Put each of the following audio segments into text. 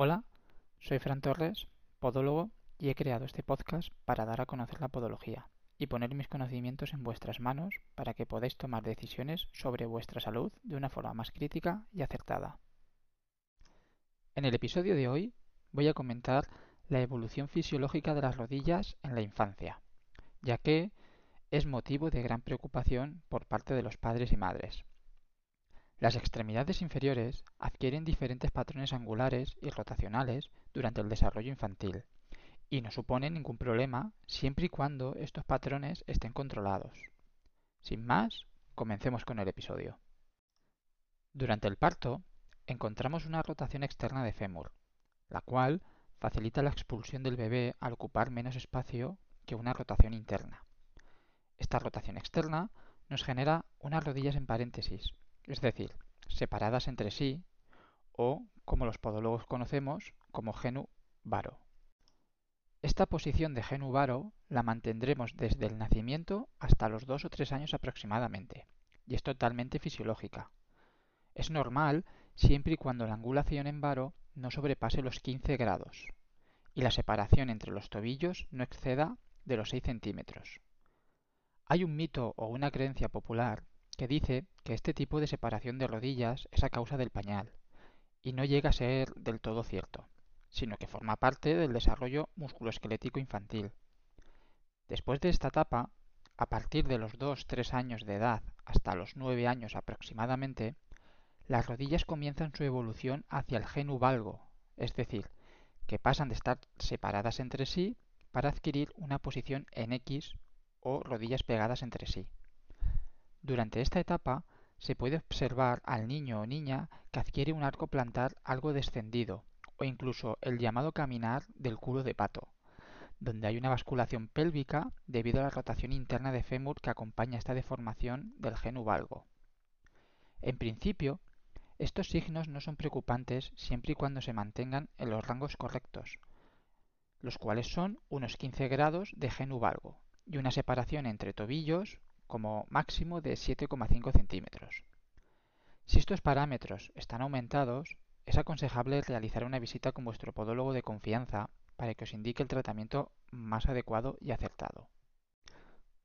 Hola, soy Fran Torres, podólogo, y he creado este podcast para dar a conocer la podología y poner mis conocimientos en vuestras manos para que podáis tomar decisiones sobre vuestra salud de una forma más crítica y acertada. En el episodio de hoy voy a comentar la evolución fisiológica de las rodillas en la infancia, ya que es motivo de gran preocupación por parte de los padres y madres. Las extremidades inferiores adquieren diferentes patrones angulares y rotacionales durante el desarrollo infantil y no suponen ningún problema siempre y cuando estos patrones estén controlados. Sin más, comencemos con el episodio. Durante el parto, encontramos una rotación externa de fémur, la cual facilita la expulsión del bebé al ocupar menos espacio que una rotación interna. Esta rotación externa nos genera unas rodillas en paréntesis, es decir, separadas entre sí, o, como los podólogos conocemos, como genu varo. Esta posición de genu varo la mantendremos desde el nacimiento hasta los dos o tres años aproximadamente, y es totalmente fisiológica. Es normal siempre y cuando la angulación en varo no sobrepase los 15 grados y la separación entre los tobillos no exceda de los 6 centímetros. Hay un mito o una creencia popular que dice que este tipo de separación de rodillas es a causa del pañal, y no llega a ser del todo cierto, sino que forma parte del desarrollo musculoesquelético infantil. Después de esta etapa, a partir de los 2-3 años de edad hasta los 9 años aproximadamente, las rodillas comienzan su evolución hacia el genu valgo, es decir, que pasan de estar separadas entre sí para adquirir una posición en X o rodillas pegadas entre sí. Durante esta etapa se puede observar al niño o niña que adquiere un arco plantar algo descendido o incluso el llamado caminar del culo de pato, donde hay una basculación pélvica debido a la rotación interna de fémur que acompaña esta deformación del genu valgo. En principio, estos signos no son preocupantes siempre y cuando se mantengan en los rangos correctos, los cuales son unos 15 grados de genu valgo y una separación entre tobillos como máximo de 7,5 centímetros. Si estos parámetros están aumentados, es aconsejable realizar una visita con vuestro podólogo de confianza para que os indique el tratamiento más adecuado y acertado.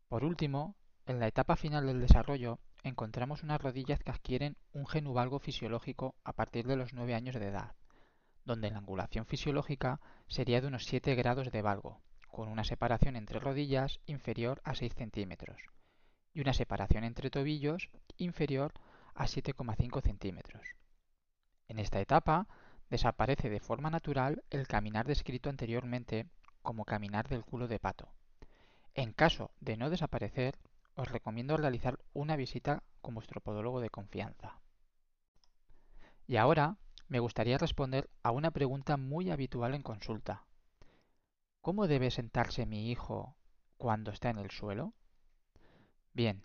Por último, en la etapa final del desarrollo encontramos unas rodillas que adquieren un genuvalgo fisiológico a partir de los 9 años de edad, donde la angulación fisiológica sería de unos 7 grados de valgo, con una separación entre rodillas inferior a 6 centímetros, y una separación entre tobillos inferior a 7,5 centímetros. En esta etapa desaparece de forma natural el caminar descrito anteriormente como caminar del culo de pato. En caso de no desaparecer, os recomiendo realizar una visita con vuestro podólogo de confianza. Y ahora me gustaría responder a una pregunta muy habitual en consulta. ¿Cómo debe sentarse mi hijo cuando está en el suelo? Bien,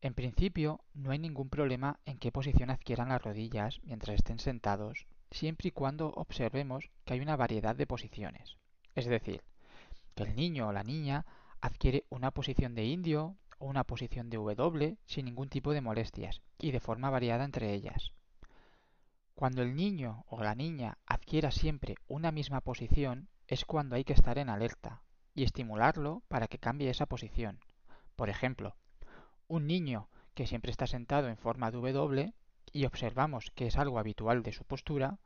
en principio no hay ningún problema en qué posición adquieran las rodillas mientras estén sentados, siempre y cuando observemos que hay una variedad de posiciones. Es decir, que el niño o la niña adquiere una posición de indio o una posición de W sin ningún tipo de molestias y de forma variada entre ellas. Cuando el niño o la niña adquiera siempre una misma posición es cuando hay que estar en alerta y estimularlo para que cambie esa posición. Por ejemplo, un niño que siempre está sentado en forma de W y observamos que es algo habitual de su postura,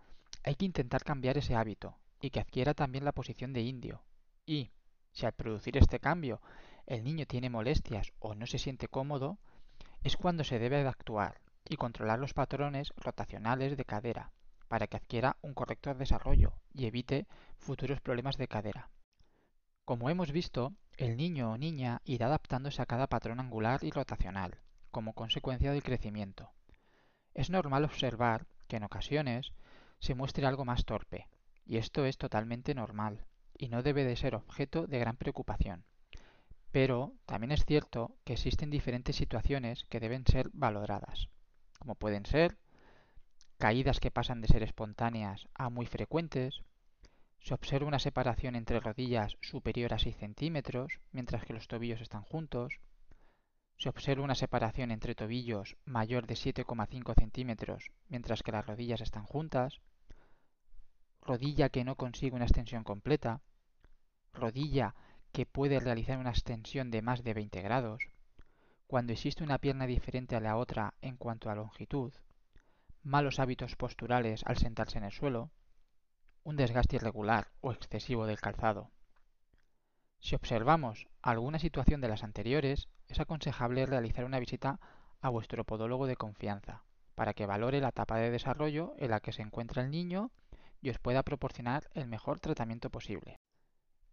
hay que intentar cambiar ese hábito y que adquiera también la posición de indio. Y, si al producir este cambio el niño tiene molestias o no se siente cómodo, es cuando se debe de actuar y controlar los patrones rotacionales de cadera para que adquiera un correcto desarrollo y evite futuros problemas de cadera. Como hemos visto, el niño o niña irá adaptándose a cada patrón angular y rotacional, como consecuencia del crecimiento. Es normal observar que en ocasiones se muestre algo más torpe, y esto es totalmente normal, y no debe de ser objeto de gran preocupación. Pero también es cierto que existen diferentes situaciones que deben ser valoradas, como pueden ser caídas que pasan de ser espontáneas a muy frecuentes, se observa una separación entre rodillas superior a 6 centímetros, mientras que los tobillos están juntos. Se observa una separación entre tobillos mayor de 7,5 centímetros, mientras que las rodillas están juntas. rodilla que no consigue una extensión completa, rodilla que puede realizar una extensión de más de 20 grados, cuando existe una pierna diferente a la otra en cuanto a longitud, malos hábitos posturales al sentarse en el suelo, un desgaste irregular o excesivo del calzado. Si observamos alguna situación de las anteriores, es aconsejable realizar una visita a vuestro podólogo de confianza para que valore la etapa de desarrollo en la que se encuentra el niño y os pueda proporcionar el mejor tratamiento posible.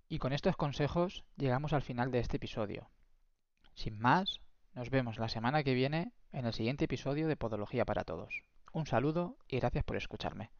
Y con estos consejos llegamos al final de este episodio. Sin más, nos vemos la semana que viene en el siguiente episodio de Podología para Todos. Un saludo y gracias por escucharme.